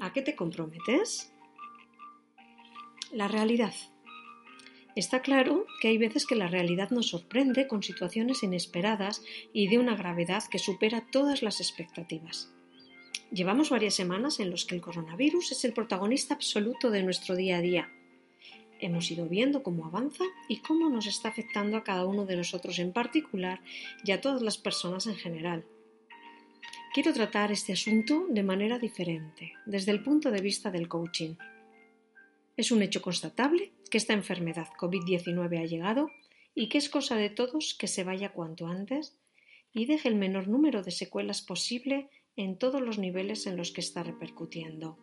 ¿A qué te comprometes? La realidad. Está claro que hay veces que la realidad nos sorprende con situaciones inesperadas y de una gravedad que supera todas las expectativas. Llevamos varias semanas en las que el coronavirus es el protagonista absoluto de nuestro día a día. Hemos ido viendo cómo avanza y cómo nos está afectando a cada uno de nosotros en particular y a todas las personas en general. Quiero tratar este asunto de manera diferente, desde el punto de vista del coaching. Es un hecho constatable que esta enfermedad COVID-19 ha llegado y que es cosa de todos que se vaya cuanto antes y deje el menor número de secuelas posible en todos los niveles en los que está repercutiendo.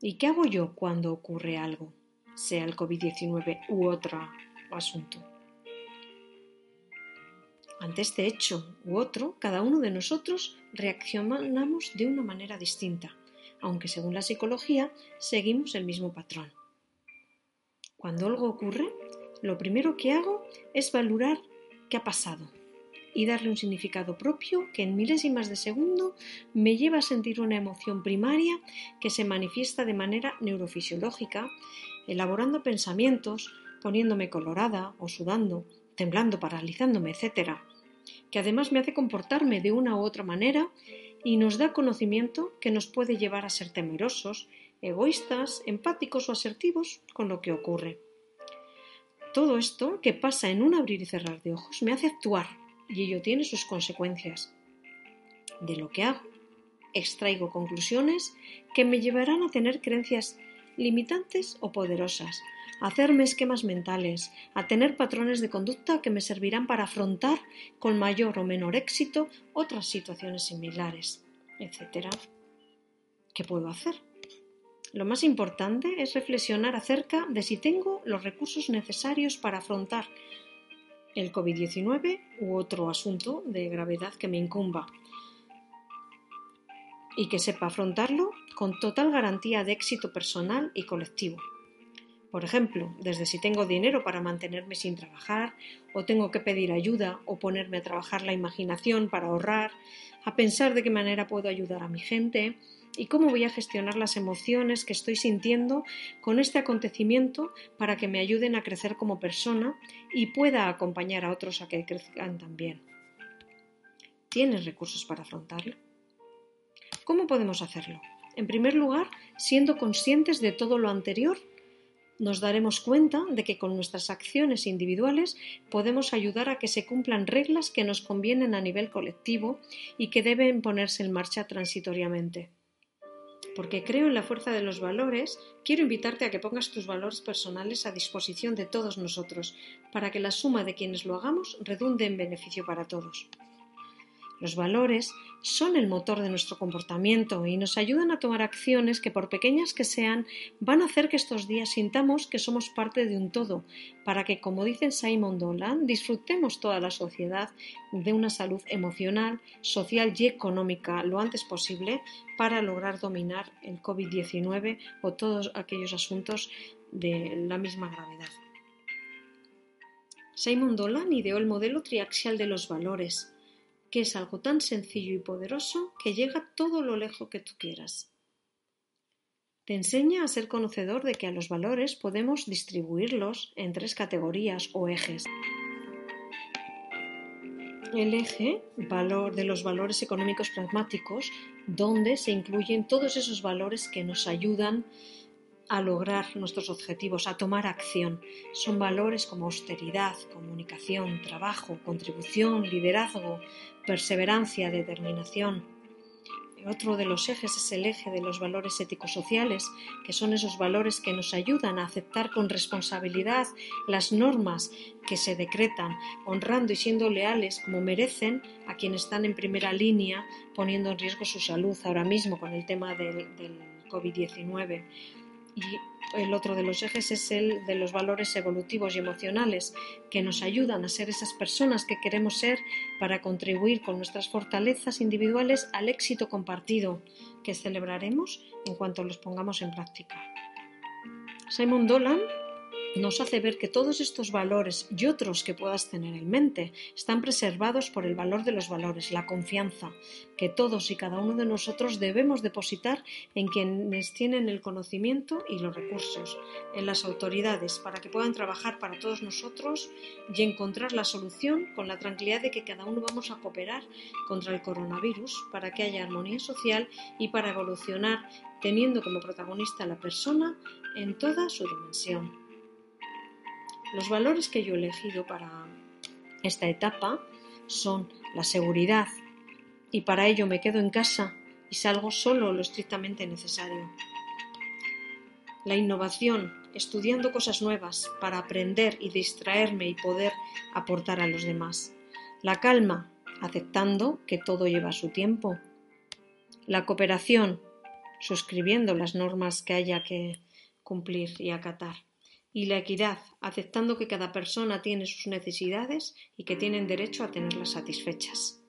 ¿Y qué hago yo cuando ocurre algo, sea el COVID-19 u otro asunto? Ante este hecho u otro, cada uno de nosotros reaccionamos de una manera distinta, aunque según la psicología seguimos el mismo patrón. Cuando algo ocurre, lo primero que hago es valorar qué ha pasado, y darle un significado propio que en milésimas de segundo me lleva a sentir una emoción primaria que se manifiesta de manera neurofisiológica, elaborando pensamientos, poniéndome colorada o sudando, temblando, paralizándome, etc., que además me hace comportarme de una u otra manera y nos da conocimiento que nos puede llevar a ser temerosos, egoístas, empáticos o asertivos con lo que ocurre. Todo esto que pasa en un abrir y cerrar de ojos me hace actuar y ello tiene sus consecuencias. De lo que hago, extraigo conclusiones que me llevarán a tener creencias limitantes o poderosas, hacerme esquemas mentales, a tener patrones de conducta que me servirán para afrontar con mayor o menor éxito otras situaciones similares, etc. ¿Qué puedo hacer? Lo más importante es reflexionar acerca de si tengo los recursos necesarios para afrontar el COVID-19 u otro asunto de gravedad que me incumba y que sepa afrontarlo con total garantía de éxito personal y colectivo. Por ejemplo, desde si tengo dinero para mantenerme sin trabajar, o tengo que pedir ayuda o ponerme a trabajar la imaginación para ahorrar, a pensar de qué manera puedo ayudar a mi gente, y cómo voy a gestionar las emociones que estoy sintiendo con este acontecimiento para que me ayuden a crecer como persona y pueda acompañar a otros a que crezcan también. ¿Tienes recursos para afrontarlo? ¿Cómo podemos hacerlo? En primer lugar, siendo conscientes de todo lo anterior, nos daremos cuenta de que con nuestras acciones individuales podemos ayudar a que se cumplan reglas que nos convienen a nivel colectivo y que deben ponerse en marcha transitoriamente porque creo en la fuerza de los valores, quiero invitarte a que pongas tus valores personales a disposición de todos nosotros, para que la suma de quienes lo hagamos redunde en beneficio para todos. Los valores son el motor de nuestro comportamiento y nos ayudan a tomar acciones que, por pequeñas que sean, van a hacer que estos días sintamos que somos parte de un todo, para que, como dice Simon Dolan, disfrutemos toda la sociedad de una salud emocional, social y económica lo antes posible para lograr dominar el COVID-19 o todos aquellos asuntos de la misma gravedad. Simon Dolan ideó el modelo triaxial de los valores, que es algo tan sencillo y poderoso que llega todo lo lejos que tú quieras. Te enseña a ser conocedor de que a los valores podemos distribuirlos en tres categorías o ejes. El eje valor de los valores económicos pragmáticos, donde se incluyen todos esos valores que nos ayudan a lograr nuestros objetivos, a tomar acción. Son valores como austeridad, comunicación, trabajo, contribución, liderazgo, perseverancia, determinación. otro de los ejes es el eje de los valores éticos sociales, que son esos valores que nos ayudan a aceptar con responsabilidad las normas que se decretan, honrando y siendo leales como merecen a quienes están en primera línea poniendo en riesgo su salud ahora mismo con el tema del, del COVID-19 y el otro de los ejes es el de los valores evolutivos y emocionales que nos ayudan a ser esas personas que queremos ser para contribuir con nuestras fortalezas individuales al éxito compartido que celebraremos en cuanto los pongamos en práctica. Simon Dolan nos hace ver que todos estos valores y otros que puedas tener en mente están preservados por el valor de los valores, la confianza que todos y cada uno de nosotros debemos depositar en quienes tienen el conocimiento y los recursos, en las autoridades, para que puedan trabajar para todos nosotros y encontrar la solución con la tranquilidad de que cada uno vamos a cooperar contra el coronavirus para que haya armonía social y para evolucionar teniendo como protagonista a la persona en toda su dimensión. Los valores que yo he elegido para esta etapa son la seguridad y para ello me quedo en casa y salgo solo lo estrictamente necesario. La innovación, estudiando cosas nuevas para aprender y distraerme y poder aportar a los demás. La calma, aceptando que todo lleva su tiempo. La cooperación, suscribiendo las normas que haya que cumplir y acatar y la equidad, aceptando que cada persona tiene sus necesidades y que tienen derecho a tenerlas satisfechas.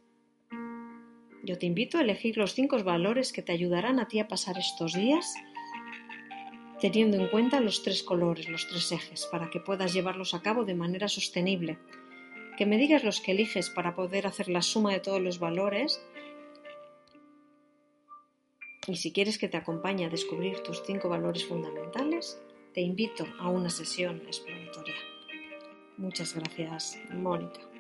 Yo te invito a elegir los cinco valores que te ayudarán a ti a pasar estos días teniendo en cuenta los tres colores, los tres ejes, para que puedas llevarlos a cabo de manera sostenible. Que me digas los que eliges para poder hacer la suma de todos los valores y si quieres que te acompañe a descubrir tus cinco valores fundamentales, te invito a una sesión exploratoria. Muchas gracias, Mónica.